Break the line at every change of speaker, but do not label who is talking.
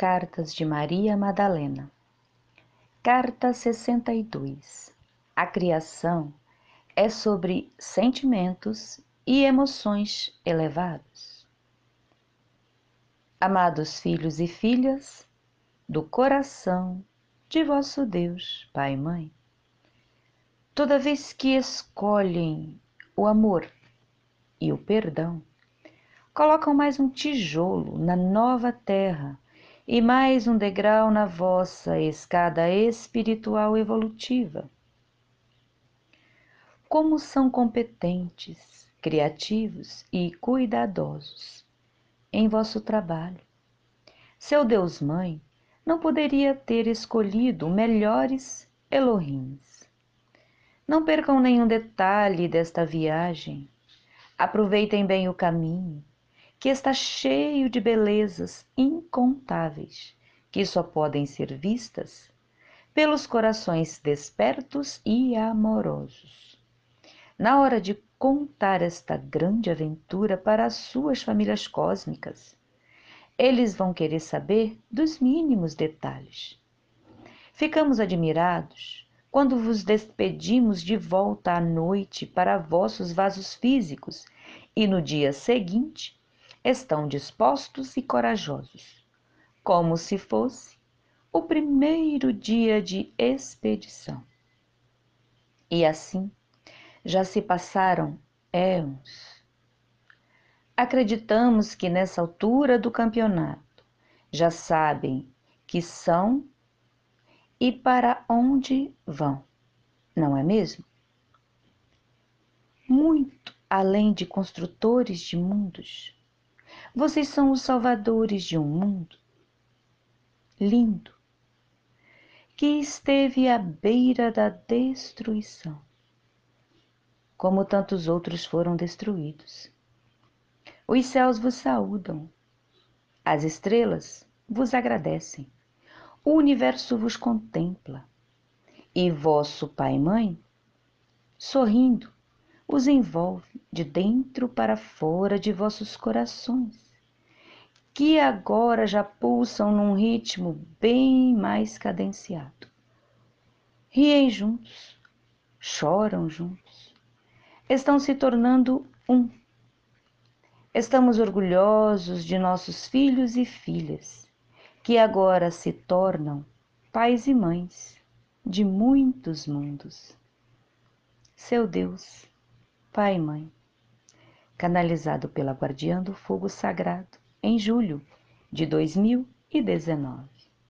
Cartas de Maria Madalena. Carta 62. A criação é sobre sentimentos e emoções elevados. Amados filhos e filhas do coração de vosso Deus, Pai e Mãe, toda vez que escolhem o amor e o perdão, colocam mais um tijolo na nova terra e mais um degrau na vossa escada espiritual evolutiva. Como são competentes, criativos e cuidadosos em vosso trabalho. Seu Deus Mãe não poderia ter escolhido melhores Elohims. Não percam nenhum detalhe desta viagem. Aproveitem bem o caminho que está cheio de belezas incontáveis, que só podem ser vistas pelos corações despertos e amorosos. Na hora de contar esta grande aventura para as suas famílias cósmicas, eles vão querer saber dos mínimos detalhes. Ficamos admirados quando vos despedimos de volta à noite para vossos vasos físicos e no dia seguinte estão dispostos e corajosos, como se fosse o primeiro dia de expedição. E assim já se passaram éons. Acreditamos que nessa altura do campeonato já sabem que são e para onde vão, não é mesmo? Muito além de construtores de mundos, vocês são os salvadores de um mundo lindo que esteve à beira da destruição, como tantos outros foram destruídos. Os céus vos saúdam, as estrelas vos agradecem, o universo vos contempla, e vosso Pai e Mãe, sorrindo, os envolve de dentro para fora de vossos corações, que agora já pulsam num ritmo bem mais cadenciado. Riem juntos, choram juntos, estão se tornando um. Estamos orgulhosos de nossos filhos e filhas, que agora se tornam pais e mães de muitos mundos. Seu Deus Pai e Mãe, canalizado pela Guardiã do Fogo Sagrado em julho de 2019.